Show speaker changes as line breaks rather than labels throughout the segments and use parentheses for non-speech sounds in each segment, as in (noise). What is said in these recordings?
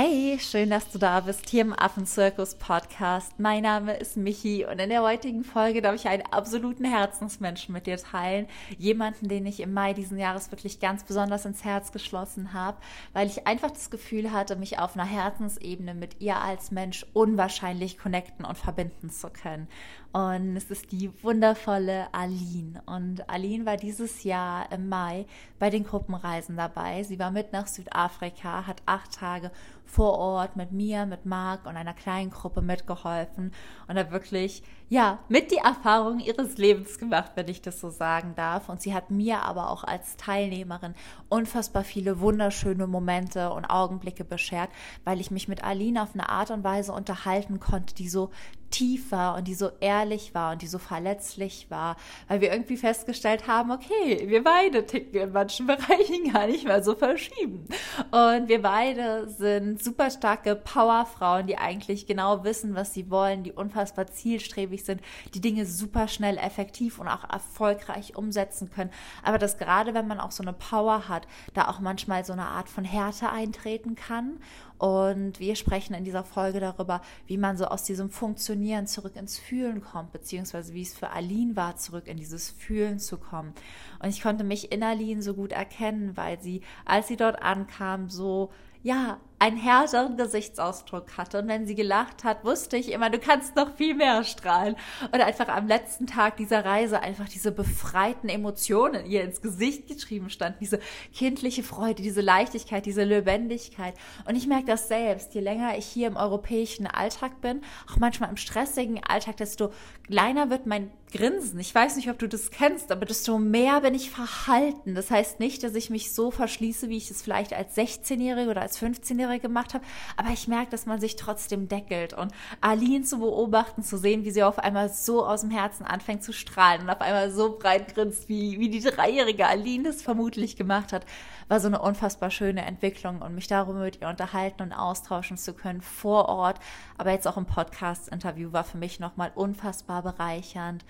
Hey, schön, dass du da bist hier im Affenzirkus Podcast. Mein Name ist Michi und in der heutigen Folge darf ich einen absoluten Herzensmenschen mit dir teilen. Jemanden, den ich im Mai diesen Jahres wirklich ganz besonders ins Herz geschlossen habe, weil ich einfach das Gefühl hatte, mich auf einer Herzensebene mit ihr als Mensch unwahrscheinlich connecten und verbinden zu können. Und es ist die wundervolle Aline. Und Aline war dieses Jahr im Mai bei den Gruppenreisen dabei. Sie war mit nach Südafrika, hat acht Tage vor Ort mit mir, mit Marc und einer kleinen Gruppe mitgeholfen und hat wirklich, ja, mit die Erfahrung ihres Lebens gemacht, wenn ich das so sagen darf. Und sie hat mir aber auch als Teilnehmerin unfassbar viele wunderschöne Momente und Augenblicke beschert, weil ich mich mit Aline auf eine Art und Weise unterhalten konnte, die so tief war und die so ehrlich war und die so verletzlich war, weil wir irgendwie festgestellt haben, okay, wir beide ticken in manchen (laughs) Bereichen gar nicht mehr so verschieben. Und wir beide sind super starke Powerfrauen, die eigentlich genau wissen, was sie wollen, die unfassbar zielstrebig sind, die Dinge super schnell effektiv und auch erfolgreich umsetzen können. Aber dass gerade wenn man auch so eine Power hat, da auch manchmal so eine Art von Härte eintreten kann und wir sprechen in dieser Folge darüber, wie man so aus diesem Funktionieren zurück ins Fühlen kommt, beziehungsweise wie es für Aline war, zurück in dieses Fühlen zu kommen. Und ich konnte mich in Aline so gut erkennen, weil sie, als sie dort ankam, so ja, einen härteren Gesichtsausdruck hatte. Und wenn sie gelacht hat, wusste ich immer, du kannst noch viel mehr strahlen. Und einfach am letzten Tag dieser Reise einfach diese befreiten Emotionen ihr ins Gesicht geschrieben standen. Diese kindliche Freude, diese Leichtigkeit, diese Lebendigkeit. Und ich merke das selbst. Je länger ich hier im europäischen Alltag bin, auch manchmal im stressigen Alltag, desto kleiner wird mein Grinsen. Ich weiß nicht, ob du das kennst, aber desto mehr bin ich verhalten. Das heißt nicht, dass ich mich so verschließe, wie ich es vielleicht als 16-Jährige oder als 15-Jährige gemacht habe, aber ich merke, dass man sich trotzdem deckelt. Und Aline zu beobachten, zu sehen, wie sie auf einmal so aus dem Herzen anfängt zu strahlen und auf einmal so breit grinst, wie, wie die dreijährige Aline das vermutlich gemacht hat, war so eine unfassbar schöne Entwicklung und mich darüber mit ihr unterhalten und austauschen zu können vor Ort, aber jetzt auch im Podcast-Interview war für mich nochmal unfassbar bereichernd.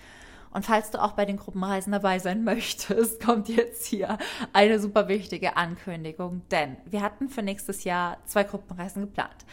Und falls du auch bei den Gruppenreisen dabei sein möchtest, (laughs) kommt jetzt hier eine super wichtige Ankündigung, denn wir hatten für nächstes Jahr zwei Gruppenreisen geplant.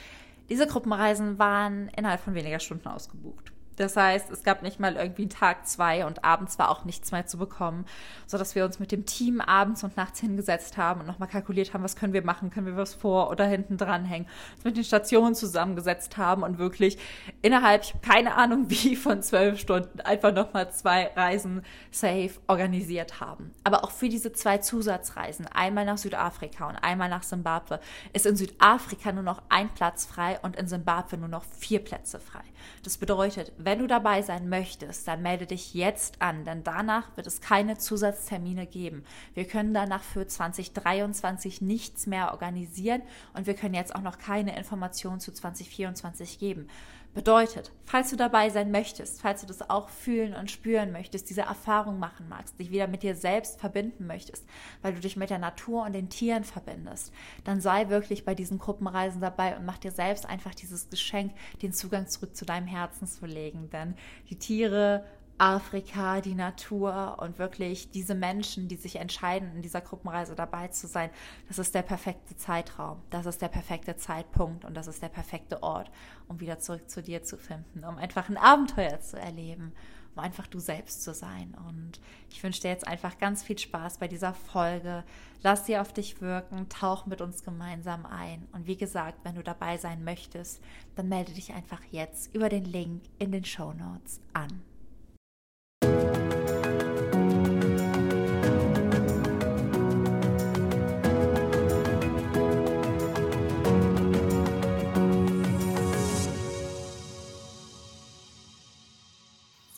Diese Gruppenreisen waren innerhalb von weniger Stunden ausgebucht. Das heißt, es gab nicht mal irgendwie einen Tag zwei und abends war auch nichts mehr zu bekommen, sodass wir uns mit dem Team abends und nachts hingesetzt haben und nochmal kalkuliert haben, was können wir machen, können wir was vor oder hinten dranhängen, uns mit den Stationen zusammengesetzt haben und wirklich innerhalb, ich keine Ahnung (laughs) wie, von zwölf Stunden einfach nochmal zwei Reisen safe organisiert haben. Aber auch für diese zwei Zusatzreisen, einmal nach Südafrika und einmal nach Simbabwe, ist in Südafrika nur noch ein Platz frei und in Simbabwe nur noch vier Plätze frei. Das bedeutet, wenn du dabei sein möchtest, dann melde dich jetzt an, denn danach wird es keine Zusatztermine geben. Wir können danach für 2023 nichts mehr organisieren und wir können jetzt auch noch keine Informationen zu 2024 geben. Bedeutet, falls du dabei sein möchtest, falls du das auch fühlen und spüren möchtest, diese Erfahrung machen magst, dich wieder mit dir selbst verbinden möchtest, weil du dich mit der Natur und den Tieren verbindest, dann sei wirklich bei diesen Gruppenreisen dabei und mach dir selbst einfach dieses Geschenk, den Zugang zurück zu deinem Herzen zu legen. Denn die Tiere Afrika, die Natur und wirklich diese Menschen, die sich entscheiden, in dieser Gruppenreise dabei zu sein, das ist der perfekte Zeitraum, das ist der perfekte Zeitpunkt und das ist der perfekte Ort, um wieder zurück zu dir zu finden, um einfach ein Abenteuer zu erleben, um einfach du selbst zu sein. Und ich wünsche dir jetzt einfach ganz viel Spaß bei dieser Folge. Lass sie auf dich wirken, tauch mit uns gemeinsam ein. Und wie gesagt, wenn du dabei sein möchtest, dann melde dich einfach jetzt über den Link in den Show Notes an.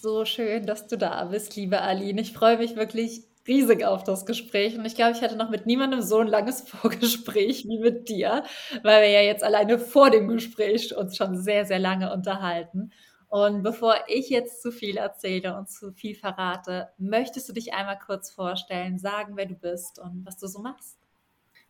So schön, dass du da bist, liebe Aline. Ich freue mich wirklich riesig auf das Gespräch und ich glaube, ich hatte noch mit niemandem so ein langes (laughs) Vorgespräch wie mit dir, weil wir ja jetzt alleine vor dem Gespräch uns schon sehr, sehr lange unterhalten. Und bevor ich jetzt zu viel erzähle und zu viel verrate, möchtest du dich einmal kurz vorstellen, sagen, wer du bist und was du so machst?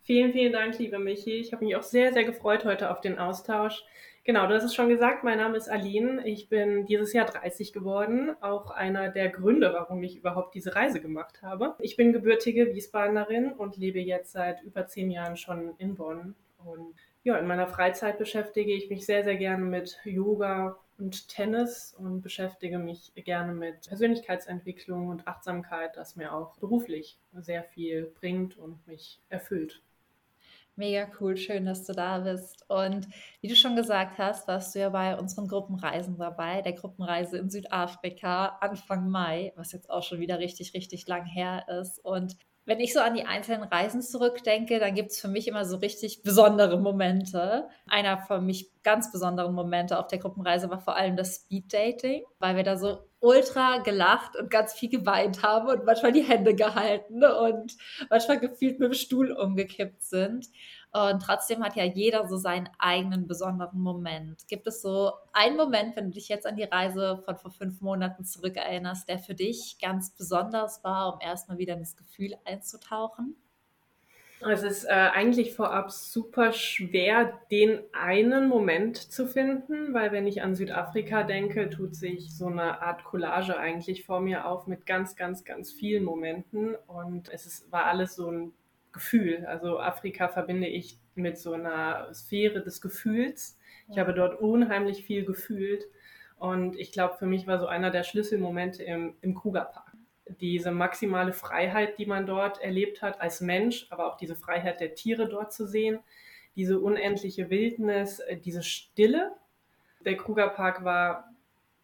Vielen, vielen Dank, liebe Michi. Ich habe mich auch sehr, sehr gefreut heute auf den Austausch. Genau, du hast es schon gesagt, mein Name ist Aline. Ich bin dieses Jahr 30 geworden, auch einer der Gründe, warum ich überhaupt diese Reise gemacht habe. Ich bin gebürtige Wiesbadenerin und lebe jetzt seit über zehn Jahren schon in Bonn. Und ja, in meiner Freizeit beschäftige ich mich sehr, sehr gerne mit Yoga und Tennis und beschäftige mich gerne mit Persönlichkeitsentwicklung und Achtsamkeit, das mir auch beruflich sehr viel bringt und mich erfüllt.
Mega cool, schön, dass du da bist. Und wie du schon gesagt hast, warst du ja bei unseren Gruppenreisen dabei, der Gruppenreise in Südafrika Anfang Mai, was jetzt auch schon wieder richtig, richtig lang her ist. Und wenn ich so an die einzelnen Reisen zurückdenke, dann gibt es für mich immer so richtig besondere Momente. Einer von mich ganz besonderen Momente auf der Gruppenreise war vor allem das Speed Dating, weil wir da so ultra gelacht und ganz viel geweint haben und manchmal die Hände gehalten und manchmal gefühlt mit dem Stuhl umgekippt sind. Und trotzdem hat ja jeder so seinen eigenen besonderen Moment. Gibt es so einen Moment, wenn du dich jetzt an die Reise von vor fünf Monaten zurückerinnerst, der für dich ganz besonders war, um erstmal wieder in das Gefühl einzutauchen?
Es ist äh, eigentlich vorab super schwer, den einen Moment zu finden, weil wenn ich an Südafrika denke, tut sich so eine Art Collage eigentlich vor mir auf mit ganz, ganz, ganz vielen Momenten und es ist, war alles so ein Gefühl. Also Afrika verbinde ich mit so einer Sphäre des Gefühls. Ich habe dort unheimlich viel gefühlt. Und ich glaube, für mich war so einer der Schlüsselmomente im, im Krugerpark. Diese maximale Freiheit, die man dort erlebt hat als Mensch, aber auch diese Freiheit der Tiere dort zu sehen, diese unendliche Wildnis, äh, diese Stille. Der Krugerpark war,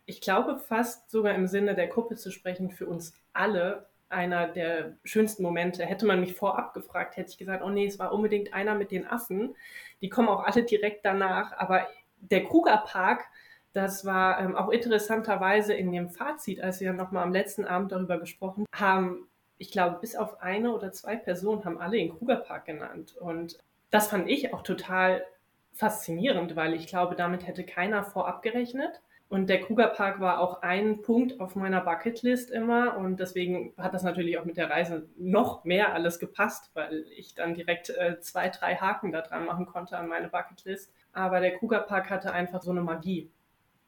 ich glaube, fast sogar im Sinne der Gruppe zu sprechen, für uns alle einer der schönsten Momente. Hätte man mich vorab gefragt, hätte ich gesagt, oh nee, es war unbedingt einer mit den Affen. Die kommen auch alle direkt danach. Aber der Krugerpark, das war ähm, auch interessanterweise in dem Fazit, als wir nochmal am letzten Abend darüber gesprochen haben, ich glaube, bis auf eine oder zwei Personen haben alle den Krugerpark genannt. Und das fand ich auch total faszinierend, weil ich glaube, damit hätte keiner vorab gerechnet. Und der Krugerpark war auch ein Punkt auf meiner Bucketlist immer. Und deswegen hat das natürlich auch mit der Reise noch mehr alles gepasst, weil ich dann direkt äh, zwei, drei Haken da dran machen konnte an meine Bucketlist. Aber der Krugerpark hatte einfach so eine Magie.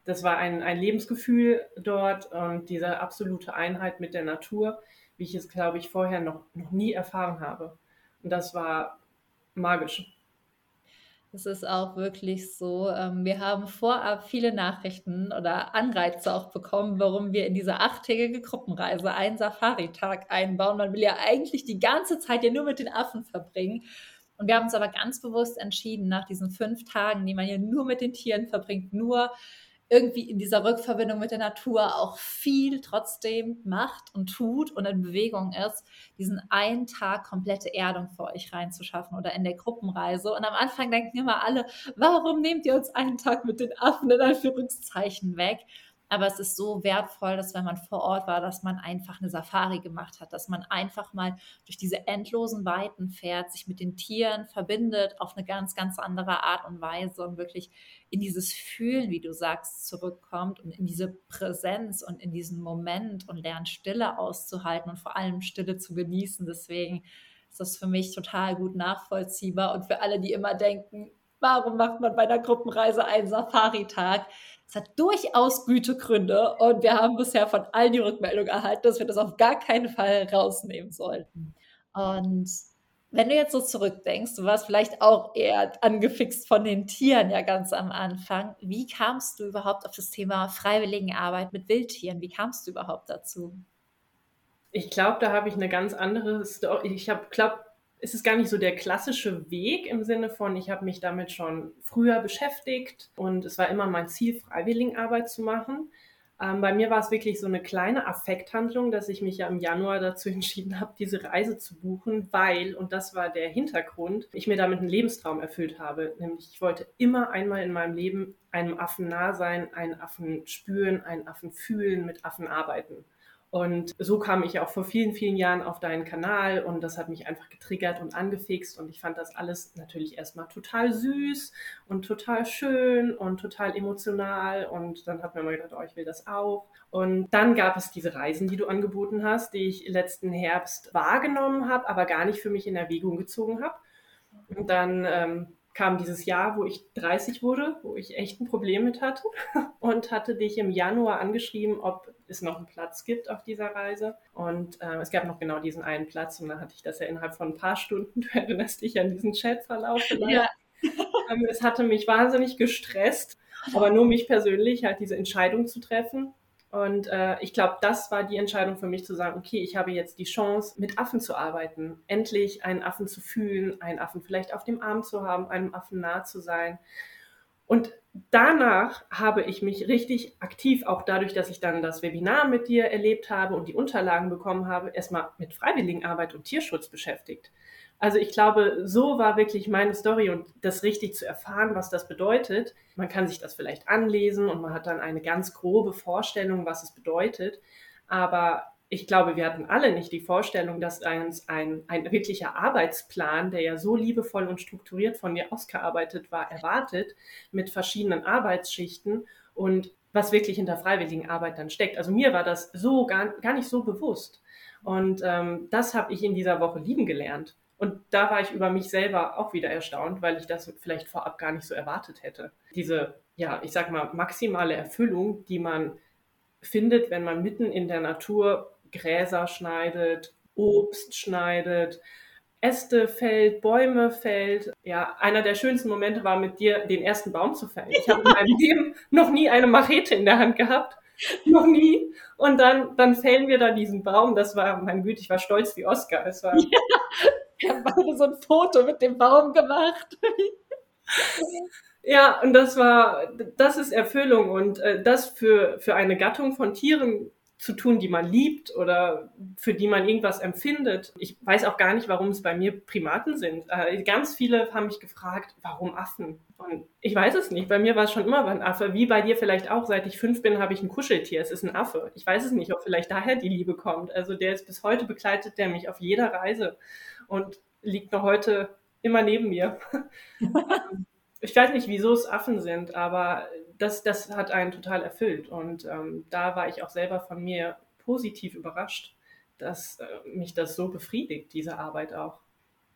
Das war ein, ein Lebensgefühl dort und diese absolute Einheit mit der Natur, wie ich es, glaube ich, vorher noch, noch nie erfahren habe. Und das war magisch.
Es ist auch wirklich so. Ähm, wir haben vorab viele Nachrichten oder Anreize auch bekommen, warum wir in diese achttägige Gruppenreise einen Safari-Tag einbauen. Man will ja eigentlich die ganze Zeit ja nur mit den Affen verbringen. Und wir haben uns aber ganz bewusst entschieden, nach diesen fünf Tagen, die man ja nur mit den Tieren verbringt, nur irgendwie in dieser Rückverbindung mit der Natur auch viel trotzdem macht und tut und in Bewegung ist, diesen einen Tag komplette Erdung für euch reinzuschaffen oder in der Gruppenreise. Und am Anfang denken immer alle, warum nehmt ihr uns einen Tag mit den Affen in Anführungszeichen weg? Aber es ist so wertvoll, dass wenn man vor Ort war, dass man einfach eine Safari gemacht hat, dass man einfach mal durch diese endlosen Weiten fährt, sich mit den Tieren verbindet auf eine ganz, ganz andere Art und Weise und wirklich in dieses Fühlen, wie du sagst, zurückkommt und in diese Präsenz und in diesen Moment und lernt Stille auszuhalten und vor allem Stille zu genießen. Deswegen ist das für mich total gut nachvollziehbar und für alle, die immer denken, warum macht man bei einer Gruppenreise einen Safari-Tag? Es hat durchaus gute Gründe und wir haben bisher von allen die Rückmeldung erhalten, dass wir das auf gar keinen Fall rausnehmen sollten. Und wenn du jetzt so zurückdenkst, du warst vielleicht auch eher angefixt von den Tieren ja ganz am Anfang. Wie kamst du überhaupt auf das Thema Freiwilligenarbeit mit Wildtieren? Wie kamst du überhaupt dazu?
Ich glaube, da habe ich eine ganz andere Story. Ich habe, glaube, es ist gar nicht so der klassische Weg im Sinne von, ich habe mich damit schon früher beschäftigt und es war immer mein Ziel, Freiwilligenarbeit zu machen. Ähm, bei mir war es wirklich so eine kleine Affekthandlung, dass ich mich ja im Januar dazu (laughs) entschieden habe, diese Reise zu buchen, weil, und das war der Hintergrund, ich mir damit einen Lebenstraum erfüllt habe. Nämlich ich wollte immer einmal in meinem Leben einem Affen nah sein, einen Affen spüren, einen Affen fühlen, mit Affen arbeiten. Und so kam ich auch vor vielen, vielen Jahren auf deinen Kanal und das hat mich einfach getriggert und angefixt und ich fand das alles natürlich erstmal total süß und total schön und total emotional und dann hat mir mal gedacht, oh, ich will das auch. Und dann gab es diese Reisen, die du angeboten hast, die ich letzten Herbst wahrgenommen habe, aber gar nicht für mich in Erwägung gezogen habe. Und dann ähm, kam dieses Jahr, wo ich 30 wurde, wo ich echt ein Problem mit hatte (laughs) und hatte dich im Januar angeschrieben, ob es noch einen Platz gibt auf dieser Reise. Und äh, es gab noch genau diesen einen Platz und dann hatte ich das ja innerhalb von ein paar Stunden, (laughs) du erinnerst dich an diesen Chatverlauf. Ja. (laughs) Ähm, es hatte mich wahnsinnig gestresst, aber nur mich persönlich halt diese Entscheidung zu treffen. Und äh, ich glaube, das war die Entscheidung für mich zu sagen, okay, ich habe jetzt die Chance, mit Affen zu arbeiten, endlich einen Affen zu fühlen, einen Affen vielleicht auf dem Arm zu haben, einem Affen nah zu sein. Und danach habe ich mich richtig aktiv, auch dadurch, dass ich dann das Webinar mit dir erlebt habe und die Unterlagen bekommen habe, erstmal mit Freiwilligenarbeit und Tierschutz beschäftigt. Also ich glaube, so war wirklich meine Story und das richtig zu erfahren, was das bedeutet. Man kann sich das vielleicht anlesen und man hat dann eine ganz grobe Vorstellung, was es bedeutet. Aber ich glaube, wir hatten alle nicht die Vorstellung, dass uns ein, ein wirklicher Arbeitsplan, der ja so liebevoll und strukturiert von dir ausgearbeitet war, erwartet, mit verschiedenen Arbeitsschichten und was wirklich hinter Freiwilligenarbeit dann steckt. Also mir war das so gar, gar nicht so bewusst. Und ähm, das habe ich in dieser Woche lieben gelernt. Und da war ich über mich selber auch wieder erstaunt, weil ich das vielleicht vorab gar nicht so erwartet hätte. Diese, ja, ich sag mal, maximale Erfüllung, die man findet, wenn man mitten in der Natur Gräser schneidet, Obst schneidet, Äste fällt, Bäume fällt. Ja, einer der schönsten Momente war mit dir, den ersten Baum zu fällen. Ich habe in meinem (laughs) Leben noch nie eine Machete in der Hand gehabt. Noch nie. Und dann, dann fällen wir da diesen Baum. Das war, mein Güte, ich war stolz wie Oscar. Es war, ja,
wir haben beide so ein Foto mit dem Baum gemacht.
ja, und das war, das ist Erfüllung und äh, das für, für eine Gattung von Tieren zu tun, die man liebt oder für die man irgendwas empfindet. Ich weiß auch gar nicht, warum es bei mir Primaten sind. Äh, ganz viele haben mich gefragt, warum Affen? Und ich weiß es nicht. Bei mir war es schon immer ein Affe. Wie bei dir vielleicht auch. Seit ich fünf bin, habe ich ein Kuscheltier. Es ist ein Affe. Ich weiß es nicht, ob vielleicht daher die Liebe kommt. Also der ist bis heute begleitet, der mich auf jeder Reise und liegt noch heute immer neben mir. (laughs) ich weiß nicht, wieso es Affen sind, aber das, das hat einen total erfüllt. Und ähm, da war ich auch selber von mir positiv überrascht, dass äh, mich das so befriedigt, diese Arbeit auch.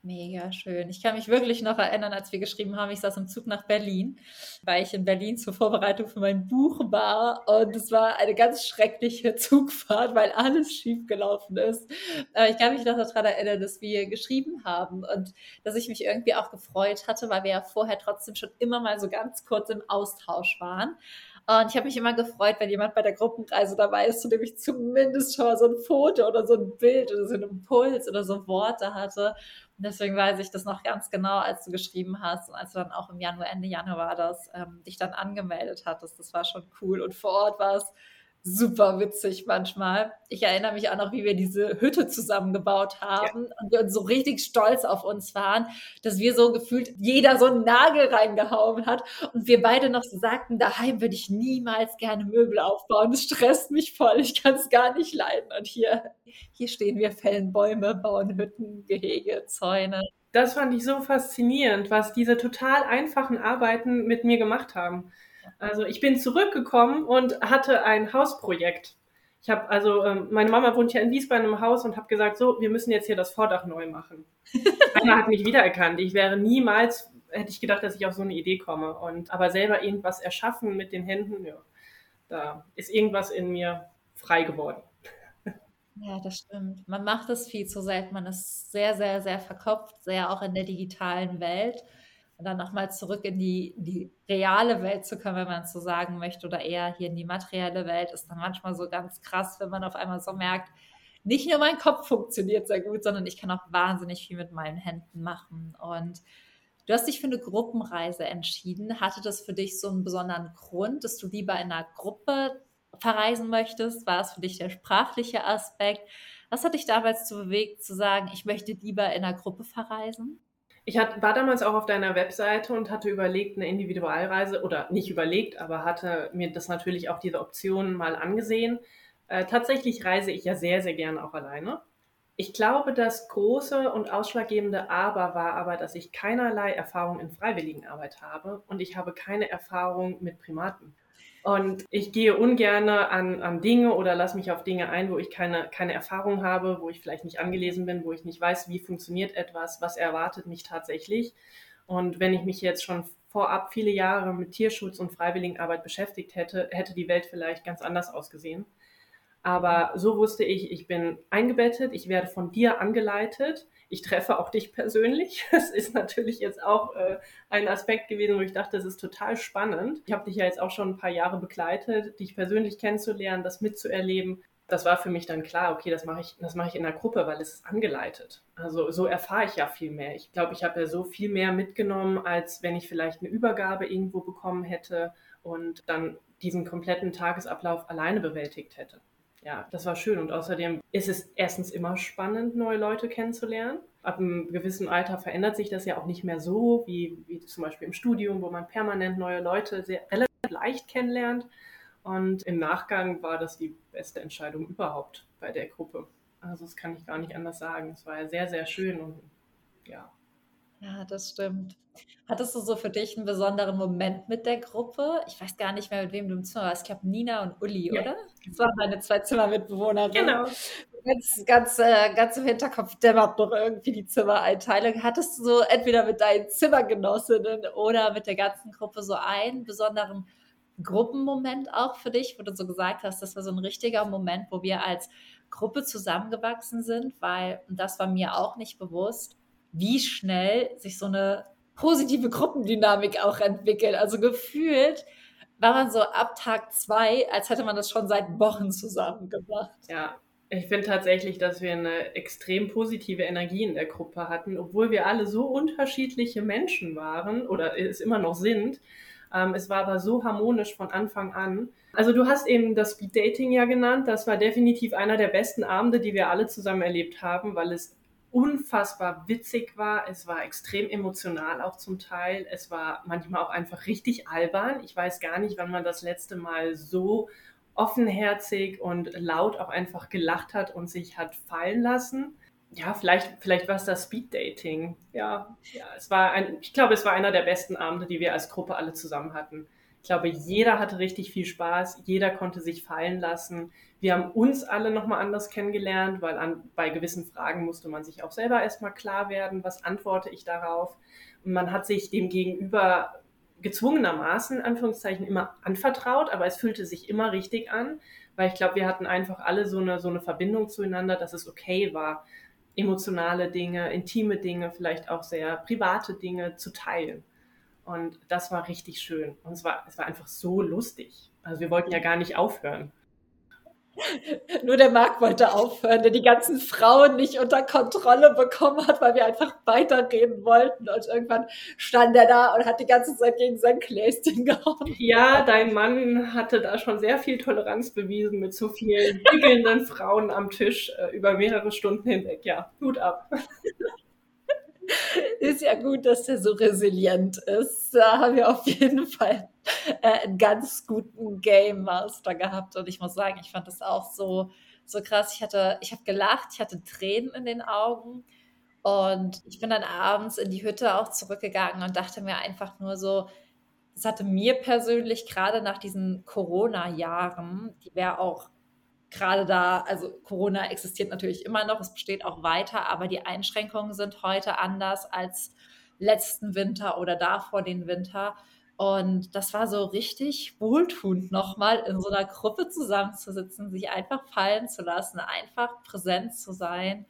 Mega schön. Ich kann mich wirklich noch erinnern, als wir geschrieben haben, ich saß im Zug nach Berlin, weil ich in Berlin zur Vorbereitung für mein Buch war und es war eine ganz schreckliche (laughs) Zugfahrt, weil alles schief gelaufen ist. Aber ich kann mich noch daran erinnern, dass wir geschrieben haben und dass ich mich irgendwie auch gefreut hatte, weil wir ja vorher trotzdem schon immer mal so ganz kurz im Austausch waren. Und ich habe mich immer gefreut, wenn jemand bei der Gruppenreise dabei ist, zu dem ich zumindest schon mal so ein Foto oder so ein Bild oder so einen Impuls oder so Worte hatte. Deswegen weiß ich das noch ganz genau, als du geschrieben hast und als du dann auch im Januar, Ende Januar das, ähm, dich dann angemeldet hattest. Das war schon cool. Und vor Ort war es super witzig manchmal. Ich erinnere mich auch noch, wie wir diese Hütte zusammengebaut haben ja. und wir uns so richtig stolz auf uns waren, dass wir so gefühlt jeder so einen Nagel reingehauen hat und wir beide noch so sagten, daheim würde ich niemals gerne Möbel aufbauen. Das stresst mich voll. Ich kann es gar nicht leiden. Und hier, hier stehen wir, fällen Bäume, bauen Hütten, Gehege, Zäune.
Das fand ich so faszinierend, was diese total einfachen Arbeiten mit mir gemacht haben. Also ich bin zurückgekommen und hatte ein Hausprojekt. Ich habe also, ähm, meine Mama wohnt ja in Wiesbaden im Haus und habe gesagt, so, wir müssen jetzt hier das Vordach neu machen. (laughs) Keiner hat mich wiedererkannt. Ich wäre niemals, hätte ich gedacht, dass ich auf so eine Idee komme. Und aber selber irgendwas erschaffen mit den Händen, ja, da ist irgendwas in mir frei geworden.
Ja, das stimmt. Man macht es viel zu selten. Man ist sehr, sehr, sehr verkopft, sehr auch in der digitalen Welt und dann nochmal zurück in die, die reale Welt zu kommen, wenn man es so sagen möchte, oder eher hier in die materielle Welt, ist dann manchmal so ganz krass, wenn man auf einmal so merkt, nicht nur mein Kopf funktioniert sehr gut, sondern ich kann auch wahnsinnig viel mit meinen Händen machen. Und du hast dich für eine Gruppenreise entschieden. Hatte das für dich so einen besonderen Grund, dass du lieber in einer Gruppe verreisen möchtest? War es für dich der sprachliche Aspekt? Was hat dich damals zu bewegt, zu sagen, ich möchte lieber in einer Gruppe verreisen?
Ich hat, war damals auch auf deiner Webseite und hatte überlegt, eine Individualreise oder nicht überlegt, aber hatte mir das natürlich auch diese Option mal angesehen. Äh, tatsächlich reise ich ja sehr, sehr gerne auch alleine. Ich glaube, das große und ausschlaggebende Aber war aber, dass ich keinerlei Erfahrung in Freiwilligenarbeit habe und ich habe keine Erfahrung mit Primaten. Und ich gehe ungern an, an Dinge oder lasse mich auf Dinge ein, wo ich keine, keine Erfahrung habe, wo ich vielleicht nicht angelesen bin, wo ich nicht weiß, wie funktioniert etwas, was erwartet mich tatsächlich. Und wenn ich mich jetzt schon vorab viele Jahre mit Tierschutz und Freiwilligenarbeit beschäftigt hätte, hätte die Welt vielleicht ganz anders ausgesehen. Aber so wusste ich, ich bin eingebettet, ich werde von dir angeleitet. Ich treffe auch dich persönlich. (laughs) Das ist natürlich jetzt auch äh, ein Aspekt gewesen, wo ich dachte, das ist total spannend. Ich habe dich ja jetzt auch schon ein paar Jahre begleitet, dich persönlich kennenzulernen, das mitzuerleben. Das war für mich dann klar, okay, das mache ich, das mache ich in der Gruppe, weil es ist angeleitet. Also so erfahre ich ja viel mehr. Ich glaube, ich habe ja so viel mehr mitgenommen, als wenn ich vielleicht eine Übergabe irgendwo bekommen hätte und dann diesen kompletten Tagesablauf alleine bewältigt hätte ja, das war schön. Und außerdem ist es erstens immer spannend, neue Leute kennenzulernen. Ab einem gewissen Alter verändert sich das ja auch nicht mehr so, wie, wie zum Beispiel im Studium, wo man permanent neue Leute sehr relativ leicht kennenlernt. Und im Nachgang war das die beste Entscheidung überhaupt bei der Gruppe. Also das kann ich gar nicht anders sagen. Es war ja sehr, sehr schön und ja.
Ja, das stimmt. Hattest du so für dich einen besonderen Moment mit der Gruppe? Ich weiß gar nicht mehr, mit wem du im Zimmer warst. Ich glaube, Nina und Uli, ja. oder? Das waren deine zwei Zimmermitbewohnerinnen. Genau. Ganz, ganz, äh, ganz im Hinterkopf dämmert noch irgendwie die Zimmereinteilung. Hattest du so entweder mit deinen Zimmergenossinnen oder mit der ganzen Gruppe so einen besonderen Gruppenmoment auch für dich, wo du so gesagt hast, das war so ein richtiger Moment, wo wir als Gruppe zusammengewachsen sind, weil, und das war mir auch nicht bewusst, wie schnell sich so eine positive Gruppendynamik auch entwickelt. Also gefühlt war man so ab Tag zwei, als hätte man das schon seit Wochen zusammen gemacht.
Ja, ich finde tatsächlich, dass wir eine extrem positive Energie in der Gruppe hatten, obwohl wir alle so unterschiedliche Menschen waren oder es immer noch sind. Ähm, es war aber so harmonisch von Anfang an. Also du hast eben das Speed Dating ja genannt. Das war definitiv einer der besten Abende, die wir alle zusammen erlebt haben, weil es unfassbar witzig war. Es war extrem emotional auch zum Teil. Es war manchmal auch einfach richtig albern. Ich weiß gar nicht, wann man das letzte Mal so offenherzig und laut auch einfach gelacht hat und sich hat fallen lassen. Ja, vielleicht, vielleicht war es das Speed Dating. Ja, ja, es war ein, ich glaube, es war einer der besten Abende, die wir als Gruppe alle zusammen hatten. Ich glaube, jeder hatte richtig viel Spaß, jeder konnte sich fallen lassen. Wir haben uns alle nochmal anders kennengelernt, weil an, bei gewissen Fragen musste man sich auch selber erstmal klar werden, was antworte ich darauf. Und man hat sich dem Gegenüber gezwungenermaßen, Anführungszeichen, immer anvertraut, aber es fühlte sich immer richtig an, weil ich glaube, wir hatten einfach alle so eine, so eine Verbindung zueinander, dass es okay war, emotionale Dinge, intime Dinge, vielleicht auch sehr private Dinge zu teilen. Und das war richtig schön. Und es war, es war einfach so lustig. Also wir wollten ja gar nicht aufhören. (laughs)
Nur der Marc wollte aufhören, der die ganzen Frauen nicht unter Kontrolle bekommen hat, weil wir einfach weiterreden wollten. Und irgendwann stand er da und hat die ganze Zeit gegen sein Gläschen gehauen.
Ja, dein Mann hatte da schon sehr viel Toleranz bewiesen mit so vielen wickelnden Frauen am Tisch äh, über mehrere Stunden hinweg. Ja, Hut ab. (laughs)
ist ja gut, dass der so resilient ist. Da haben wir auf jeden Fall äh, einen ganz guten Game Master gehabt. Und ich muss sagen, ich fand das auch so, so krass. Ich hatte, ich habe gelacht, ich hatte Tränen in den Augen. Und ich bin dann abends in die Hütte auch zurückgegangen und dachte mir einfach nur so, das hatte mir persönlich gerade nach diesen Corona-Jahren, die wäre auch gerade da, also Corona existiert natürlich immer noch, es besteht auch weiter, aber die Einschränkungen sind heute anders als letzten Winter oder davor den Winter. Und das war so richtig wohltuend, nochmal in so einer Gruppe zusammenzusitzen, sich einfach fallen zu lassen, einfach präsent zu sein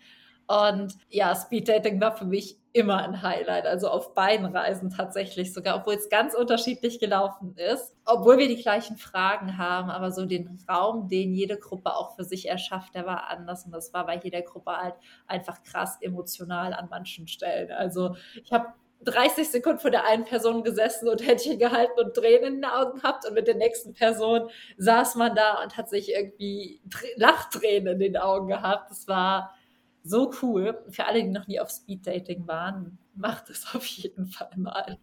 und ja, Speeddating war für mich immer ein Highlight, also auf beiden Reisen tatsächlich sogar, obwohl es ganz unterschiedlich gelaufen ist, obwohl wir die gleichen Fragen haben, aber so den Raum, den jede Gruppe auch für sich erschafft, der war anders und das war bei jeder Gruppe halt einfach krass emotional an manchen Stellen. Also ich habe 30 Sekunden vor der einen Person gesessen und Händchen gehalten und Tränen in den Augen gehabt und mit der nächsten Person saß man da und hat sich irgendwie Lachtränen in den Augen gehabt. Das war so cool. Für alle, die noch nie auf Speeddating waren, macht es auf jeden Fall mal.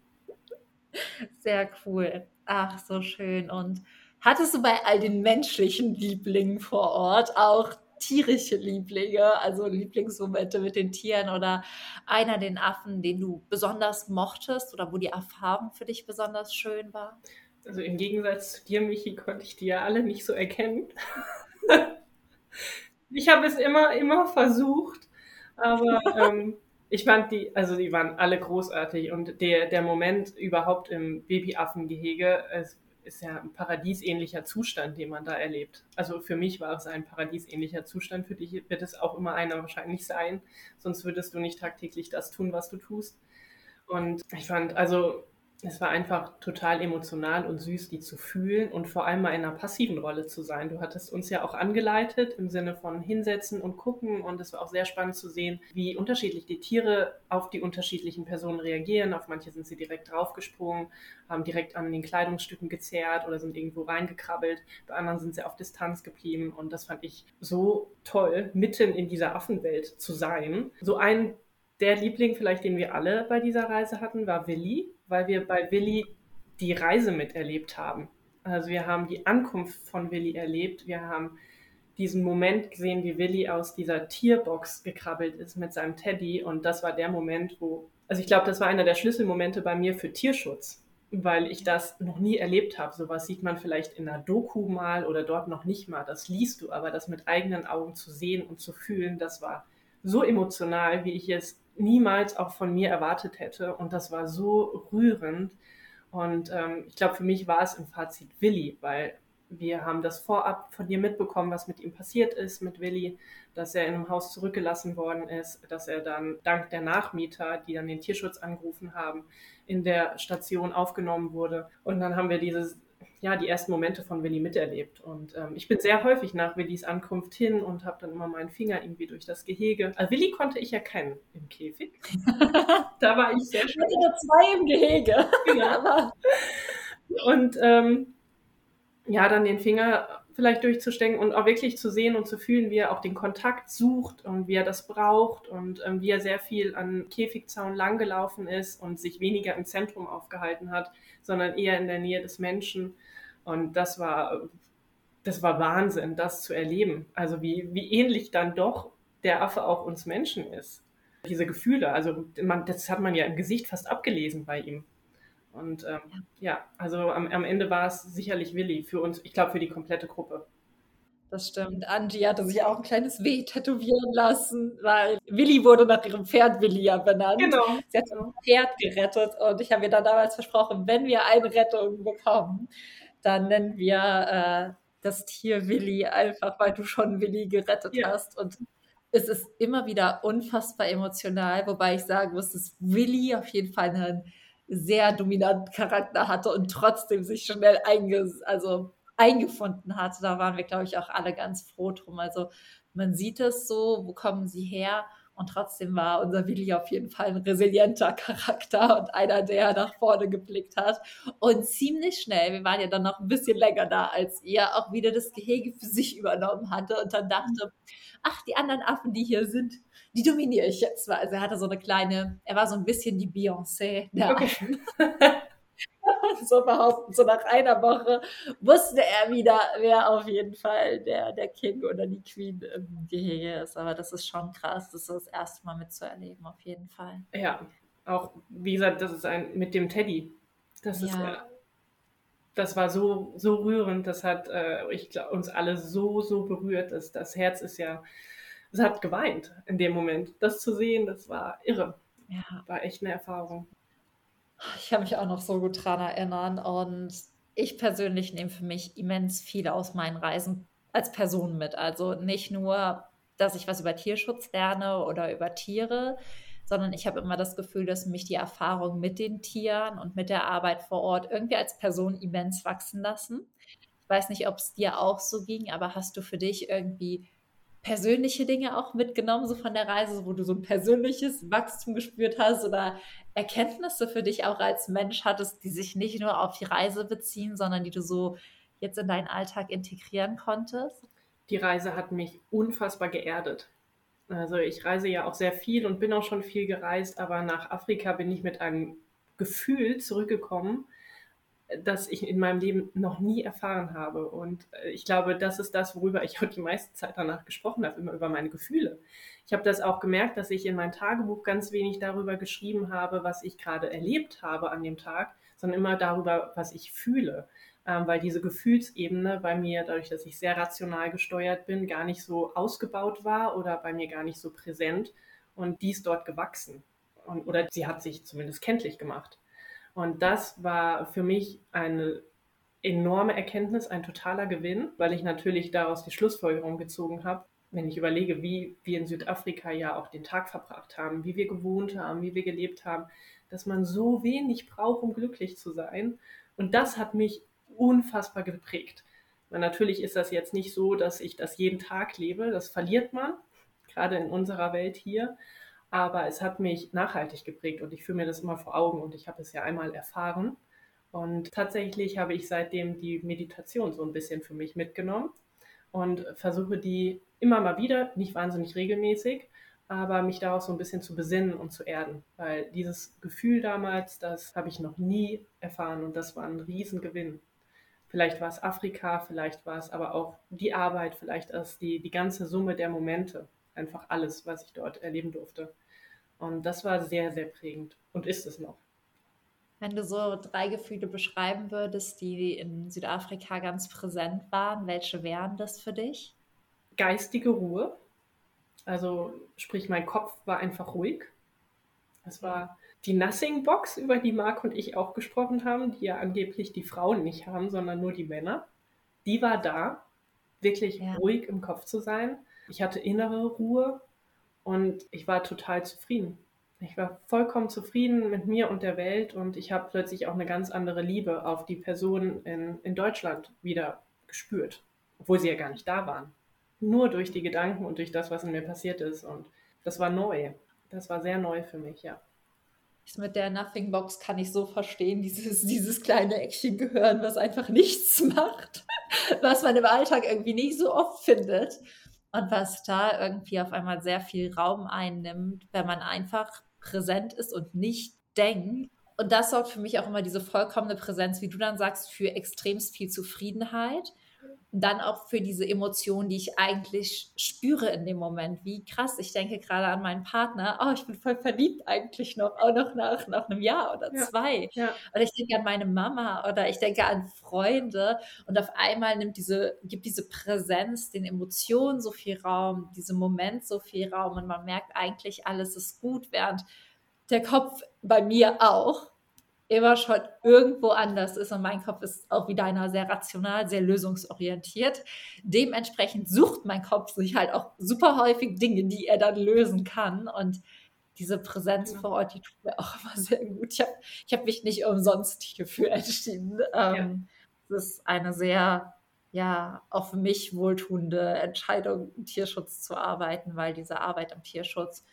Sehr cool. Ach, so schön. Und hattest du bei all den menschlichen Lieblingen vor Ort auch tierische Lieblinge, also Lieblingsmomente mit den Tieren oder einer den Affen, den du besonders mochtest oder wo die Erfahrung für dich besonders schön war?
Also im Gegensatz zu dir, Michi, konnte ich die ja alle nicht so erkennen. (laughs) Ich habe es immer, immer versucht, aber (laughs) ähm, ich fand die, also die waren alle großartig und der, der Moment überhaupt im Babyaffengehege, es ist ja ein paradiesähnlicher Zustand, den man da erlebt. Also für mich war es ein paradiesähnlicher Zustand, für dich wird es auch immer einer wahrscheinlich sein, sonst würdest du nicht tagtäglich das tun, was du tust. Und ich fand, also es war einfach total emotional und süß, die zu fühlen und vor allem mal in einer passiven Rolle zu sein. Du hattest uns ja auch angeleitet im Sinne von hinsetzen und gucken und es war auch sehr spannend zu sehen, wie unterschiedlich die Tiere auf die unterschiedlichen Personen reagieren. Auf manche sind sie direkt draufgesprungen, haben direkt an den Kleidungsstücken gezerrt oder sind irgendwo reingekrabbelt. Bei anderen sind sie auf Distanz geblieben und das fand ich so toll, mitten in dieser Affenwelt zu sein. So ein der Liebling vielleicht, den wir alle bei dieser Reise hatten, war Willi, weil wir bei Willi die Reise miterlebt haben. Also wir haben die Ankunft von Willi erlebt. Wir haben diesen Moment gesehen, wie Willi aus dieser Tierbox gekrabbelt ist mit seinem Teddy. Und das war der Moment, wo, also ich glaube, das war einer der Schlüsselmomente bei mir für Tierschutz, weil ich das noch nie erlebt habe. Sowas sieht man vielleicht in einer Doku mal oder dort noch nicht mal. Das liest du, aber das mit eigenen Augen zu sehen und zu fühlen, das war so emotional, wie ich es niemals auch von mir erwartet hätte. Und das war so rührend. Und ähm, ich glaube, für mich war es im Fazit Willi, weil wir haben das vorab von dir mitbekommen, was mit ihm passiert ist, mit Willi, dass er in einem Haus zurückgelassen worden ist, dass er dann dank der Nachmieter, die dann den Tierschutz angerufen haben, in der Station aufgenommen wurde. Und dann haben wir dieses ja, die ersten Momente von Willi miterlebt. Und ähm, ich bin sehr häufig nach Willis Ankunft hin und habe dann immer meinen Finger irgendwie durch das Gehege. Also Willi konnte ich erkennen im Käfig. (laughs) da war ich sehr schön. Ich hatte
zwei im Gehege. Genau. (laughs)
und ähm, ja, dann den Finger vielleicht durchzustecken und auch wirklich zu sehen und zu fühlen, wie er auch den Kontakt sucht und wie er das braucht und ähm, wie er sehr viel an Käfigzaun langgelaufen ist und sich weniger im Zentrum aufgehalten hat, sondern eher in der Nähe des Menschen. Und das war, das war Wahnsinn, das zu erleben. Also wie, wie ähnlich dann doch der Affe auch uns Menschen ist. Diese Gefühle, also man, das hat man ja im Gesicht fast abgelesen bei ihm. Und ähm, ja, also am, am Ende war es sicherlich Willi für uns, ich glaube für die komplette Gruppe.
Das stimmt. Angie hatte sich auch ein kleines W tätowieren lassen, weil Willi wurde nach ihrem Pferd Willi ja benannt. Genau. Sie hat ein Pferd gerettet und ich habe ihr dann damals versprochen, wenn wir eine Rettung bekommen, dann nennen wir äh, das Tier Willi einfach, weil du schon Willi gerettet ja. hast. Und es ist immer wieder unfassbar emotional, wobei ich sagen muss, dass Willi auf jeden Fall einen sehr dominanten Charakter hatte und trotzdem sich schnell einges also eingefunden hatte. Da waren wir, glaube ich, auch alle ganz froh drum. Also man sieht es so, wo kommen sie her? Und trotzdem war unser Willi auf jeden Fall ein resilienter Charakter (laughs) und einer, der nach vorne geblickt hat. Und ziemlich schnell, wir waren ja dann noch ein bisschen länger da als ihr, auch wieder das Gehege für sich übernommen hatte und dann dachte, ach, die anderen Affen, die hier sind, die dominiere ich jetzt mal. Also er hatte so eine kleine, er war so ein bisschen die Beyoncé der okay. Affen. (laughs) (laughs) so behaupten, so nach einer Woche wusste er wieder, wer auf jeden Fall der, der King oder die Queen im Gehege ist. Aber das ist schon krass, das ist das erste Mal mitzuerleben, auf jeden Fall.
Ja, auch wie gesagt, das ist ein mit dem Teddy. Das ist ja. Äh, das war so, so rührend, das hat äh, ich glaub, uns alle so, so berührt. Das, das Herz ist ja es hat geweint in dem Moment. Das zu sehen, das war irre. Ja. War echt eine Erfahrung.
Ich kann mich auch noch so gut dran erinnern und ich persönlich nehme für mich immens viel aus meinen Reisen als Person mit. Also nicht nur, dass ich was über Tierschutz lerne oder über Tiere, sondern ich habe immer das Gefühl, dass mich die Erfahrung mit den Tieren und mit der Arbeit vor Ort irgendwie als Person immens wachsen lassen. Ich weiß nicht, ob es dir auch so ging, aber hast du für dich irgendwie persönliche Dinge auch mitgenommen, so von der Reise, wo du so ein persönliches Wachstum gespürt hast oder Erkenntnisse für dich auch als Mensch hattest, die sich nicht nur auf die Reise beziehen, sondern die du so jetzt in deinen Alltag integrieren konntest?
Die Reise hat mich unfassbar geerdet. Also ich reise ja auch sehr viel und bin auch schon viel gereist, aber nach Afrika bin ich mit einem Gefühl zurückgekommen, das ich in meinem Leben noch nie erfahren habe. Und äh, ich glaube, das ist das, worüber ich heute die meiste Zeit danach gesprochen habe, immer über meine Gefühle. Ich habe das auch gemerkt, dass ich in mein Tagebuch ganz wenig darüber geschrieben habe, was ich gerade erlebt habe an dem Tag, sondern immer darüber, was ich fühle. Ähm, weil diese Gefühlsebene bei mir, dadurch, dass ich sehr rational gesteuert bin, gar nicht so ausgebaut war oder bei mir gar nicht so präsent. Und die ist dort gewachsen. Und, oder sie hat sich zumindest kenntlich gemacht. Und das war für mich eine enorme Erkenntnis, ein totaler Gewinn, weil ich natürlich daraus die Schlussfolgerung gezogen habe, wenn ich überlege, wie wir in Südafrika ja auch den Tag verbracht haben, wie wir gewohnt haben, wie wir gelebt haben, dass man so wenig braucht, um glücklich zu sein. Und das hat mich unfassbar geprägt. Weil natürlich ist das jetzt nicht so, dass ich das jeden Tag lebe. Das verliert man, gerade in unserer Welt hier. Aber es hat mich nachhaltig geprägt und ich führe mir das immer vor Augen und ich habe es ja einmal erfahren. Und tatsächlich habe ich seitdem die Meditation so ein bisschen für mich mitgenommen und versuche die immer mal wieder, nicht wahnsinnig regelmäßig, aber mich darauf so ein bisschen zu besinnen und zu erden. Weil dieses Gefühl damals, das habe ich noch nie erfahren und das war ein Riesengewinn. Vielleicht war es Afrika, vielleicht war es aber auch die Arbeit, vielleicht ist die, die ganze Summe der Momente, einfach alles, was ich dort erleben durfte. Und das war sehr, sehr prägend und ist es noch.
Wenn du so drei Gefühle beschreiben würdest, die in Südafrika ganz präsent waren, welche wären das für dich?
Geistige Ruhe. Also sprich, mein Kopf war einfach ruhig. Es war die Nothing Box, über die Marc und ich auch gesprochen haben, die ja angeblich die Frauen nicht haben, sondern nur die Männer. Die war da, wirklich ja. ruhig im Kopf zu sein. Ich hatte innere Ruhe und ich war total zufrieden. Ich war vollkommen zufrieden mit mir und der Welt und ich habe plötzlich auch eine ganz andere Liebe auf die Personen in, in Deutschland wieder gespürt, obwohl sie ja gar nicht da waren. Nur durch die Gedanken und durch das, was in mir passiert ist. Und das war neu. Das war sehr neu für mich, ja.
Mit der Nothing Box kann ich so verstehen, dieses, dieses kleine Eckchen gehören, was einfach nichts (laughs) macht, was man im Alltag irgendwie nicht so oft findet und was da irgendwie auf einmal sehr viel Raum einnimmt, wenn man einfach präsent ist und nicht denkt. Und das sorgt für mich auch immer diese vollkommene Präsenz, wie du dann sagst, für extremst viel Zufriedenheit. Und dann auch für diese Emotionen, die ich eigentlich spüre in dem Moment. Wie krass, ich denke gerade an meinen Partner, oh, ich bin voll verliebt eigentlich noch, auch noch nach, nach einem Jahr oder ja, zwei. Ja. Oder ich denke an meine Mama oder ich denke an Freunde. Und auf einmal nimmt diese, gibt diese Präsenz den Emotionen so viel Raum, diesem Moment so viel Raum und man merkt eigentlich, alles ist gut, während der Kopf bei mir auch immer schon irgendwo anders ist und mein Kopf ist auch wie deiner sehr rational, sehr lösungsorientiert. Dementsprechend sucht mein Kopf sich halt auch super häufig Dinge, die er dann lösen kann und diese Präsenz ja. vor Ort, die tut mir auch immer sehr gut. Ich habe hab mich nicht umsonst hierfür entschieden. Ähm, ja. Das ist eine sehr, ja, auch für mich wohltuende Entscheidung, im Tierschutz zu arbeiten, weil diese Arbeit im Tierschutz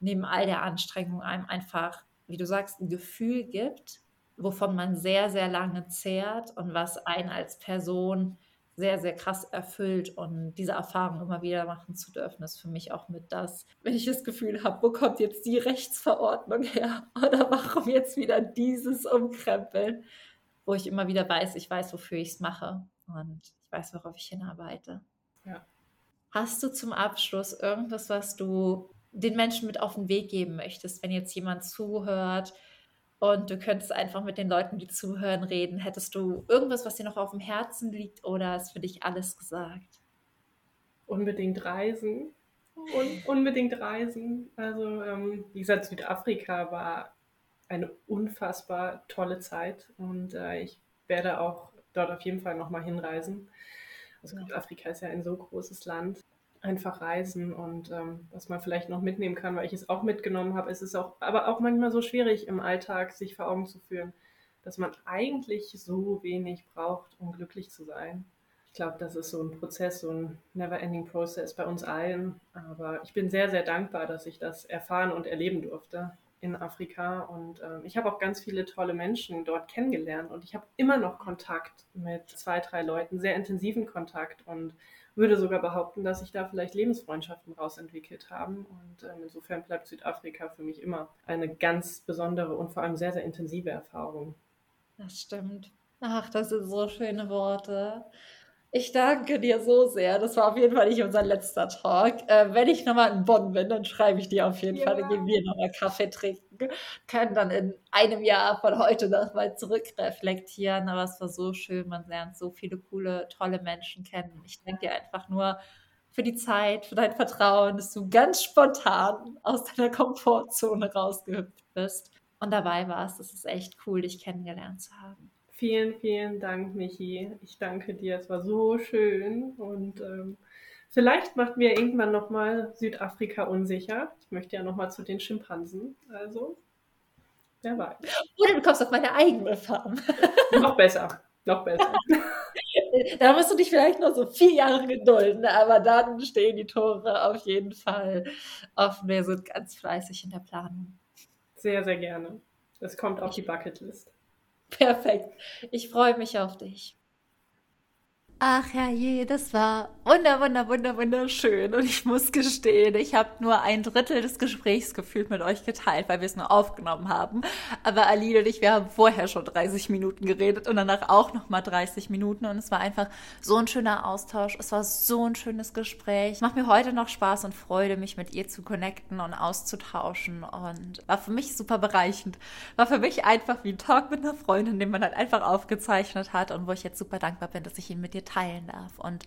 neben all der Anstrengung einem einfach wie du sagst, ein Gefühl gibt, wovon man sehr, sehr lange zehrt und was einen als Person sehr, sehr krass erfüllt und diese Erfahrung immer wieder machen zu dürfen, ist für mich auch mit das, wenn ich das Gefühl habe, wo kommt jetzt die Rechtsverordnung her (laughs) oder warum jetzt wieder dieses Umkrempeln, wo ich immer wieder weiß, ich weiß, wofür ich es mache und ich weiß, worauf ich hinarbeite. Ja. Hast du zum Abschluss irgendwas, was du den Menschen mit auf den Weg geben möchtest, wenn jetzt jemand zuhört und du könntest einfach mit den Leuten, die zuhören, reden, hättest du irgendwas, was dir noch auf dem Herzen liegt oder ist für dich alles gesagt?
Unbedingt reisen. Un unbedingt reisen. Also, ähm, wie gesagt, Südafrika war eine unfassbar tolle Zeit und äh, ich werde auch dort auf jeden Fall nochmal hinreisen. Also Südafrika ist ja ein so großes Land einfach reisen und ähm, was man vielleicht noch mitnehmen kann, weil ich es auch mitgenommen habe. Es ist auch, aber auch manchmal so schwierig im Alltag, sich vor Augen zu führen, dass man eigentlich so wenig braucht, um glücklich zu sein. Ich glaube, das ist so ein Prozess, so ein never-ending Process bei uns allen. Aber ich bin sehr, sehr dankbar, dass ich das erfahren und erleben durfte in Afrika. Und äh, ich habe auch ganz viele tolle Menschen dort kennengelernt und ich habe immer noch Kontakt mit zwei, drei Leuten, sehr intensiven Kontakt und würde sogar behaupten, dass sich da vielleicht Lebensfreundschaften rausentwickelt haben. Und ähm, insofern bleibt Südafrika für mich immer eine ganz besondere und vor allem sehr, sehr intensive Erfahrung.
Das stimmt. Ach, das sind so schöne Worte. Ich danke dir so sehr. Das war auf jeden Fall nicht unser letzter Talk. Äh, wenn ich nochmal in Bonn bin, dann schreibe ich dir auf jeden ja. Fall. Dann gehen wir nochmal Kaffee trinken. Können dann in einem Jahr von heute nochmal zurückreflektieren. Aber es war so schön. Man lernt so viele coole, tolle Menschen kennen. Ich danke dir einfach nur für die Zeit, für dein Vertrauen, dass du ganz spontan aus deiner Komfortzone rausgehüpft bist und dabei warst. Es ist echt cool, dich kennengelernt zu haben.
Vielen, vielen Dank, Michi. Ich danke dir. Es war so schön und ähm, vielleicht macht mir irgendwann nochmal Südafrika unsicher. Ich möchte ja nochmal zu den Schimpansen. Also, wer weiß.
Oder du kommst auf meine eigene Farm. (laughs)
noch besser. Noch besser.
da musst du dich vielleicht noch so vier Jahre gedulden, aber dann stehen die Tore auf jeden Fall offen. Wir sind ganz fleißig in der Planung.
Sehr, sehr gerne. Es kommt auf die Bucketlist.
Perfekt. Ich freue mich auf dich. Ach herrje, das war wunder, wunder, wunder, wunderschön. Und ich muss gestehen, ich habe nur ein Drittel des Gesprächs gefühlt mit euch geteilt, weil wir es nur aufgenommen haben. Aber Aline und ich, wir haben vorher schon 30 Minuten geredet und danach auch nochmal 30 Minuten. Und es war einfach so ein schöner Austausch. Es war so ein schönes Gespräch. Es macht mir heute noch Spaß und Freude, mich mit ihr zu connecten und auszutauschen. Und war für mich super bereichend. War für mich einfach wie ein Talk mit einer Freundin, den man halt einfach aufgezeichnet hat und wo ich jetzt super dankbar bin, dass ich ihn mit dir teilen darf. Und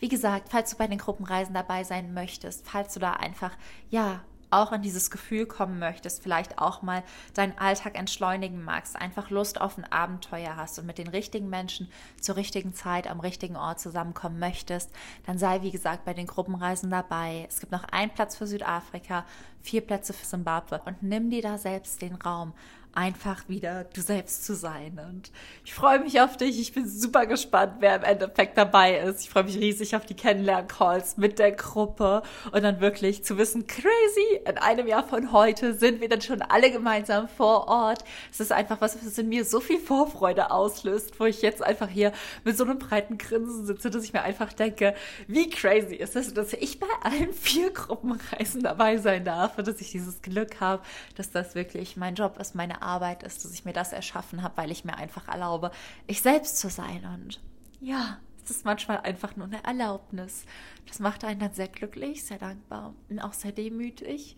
wie gesagt, falls du bei den Gruppenreisen dabei sein möchtest, falls du da einfach, ja, auch in dieses Gefühl kommen möchtest, vielleicht auch mal deinen Alltag entschleunigen magst, einfach Lust auf ein Abenteuer hast und mit den richtigen Menschen zur richtigen Zeit am richtigen Ort zusammenkommen möchtest, dann sei wie gesagt bei den Gruppenreisen dabei. Es gibt noch einen Platz für Südafrika, vier Plätze für Zimbabwe und nimm dir da selbst den Raum einfach wieder du selbst zu sein. Und ich freue mich auf dich. Ich bin super gespannt, wer im Endeffekt dabei ist. Ich freue mich riesig auf die Kennenlern-Calls mit der Gruppe und dann wirklich zu wissen, crazy, in einem Jahr von heute sind wir dann schon alle gemeinsam vor Ort. Es ist einfach was, was in mir so viel Vorfreude auslöst, wo ich jetzt einfach hier mit so einem breiten Grinsen sitze, dass ich mir einfach denke, wie crazy ist es, dass ich bei allen vier Gruppenreisen dabei sein darf und dass ich dieses Glück habe, dass das wirklich mein Job ist, meine Arbeit ist, dass ich mir das erschaffen habe, weil ich mir einfach erlaube, ich selbst zu sein. Und ja, es ist manchmal einfach nur eine Erlaubnis. Das macht einen dann sehr glücklich, sehr dankbar und auch sehr demütig.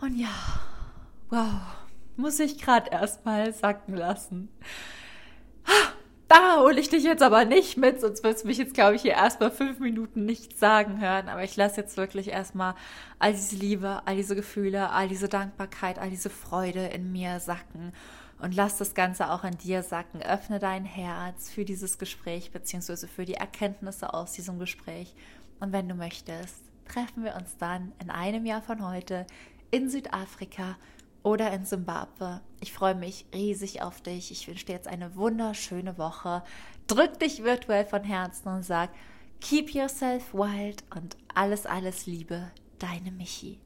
Und ja, wow, muss ich gerade erstmal sacken lassen. Da hole ich dich jetzt aber nicht mit, sonst wirst du mich jetzt, glaube ich, hier erstmal fünf Minuten nichts sagen hören. Aber ich lasse jetzt wirklich erstmal all diese Liebe, all diese Gefühle, all diese Dankbarkeit, all diese Freude in mir sacken. Und lass das Ganze auch in dir sacken. Öffne dein Herz für dieses Gespräch, beziehungsweise für die Erkenntnisse aus diesem Gespräch. Und wenn du möchtest, treffen wir uns dann in einem Jahr von heute in Südafrika oder in Simbabwe. Ich freue mich riesig auf dich. Ich wünsche dir jetzt eine wunderschöne Woche. Drück dich virtuell von Herzen und sag, keep yourself wild und alles, alles Liebe, deine Michi.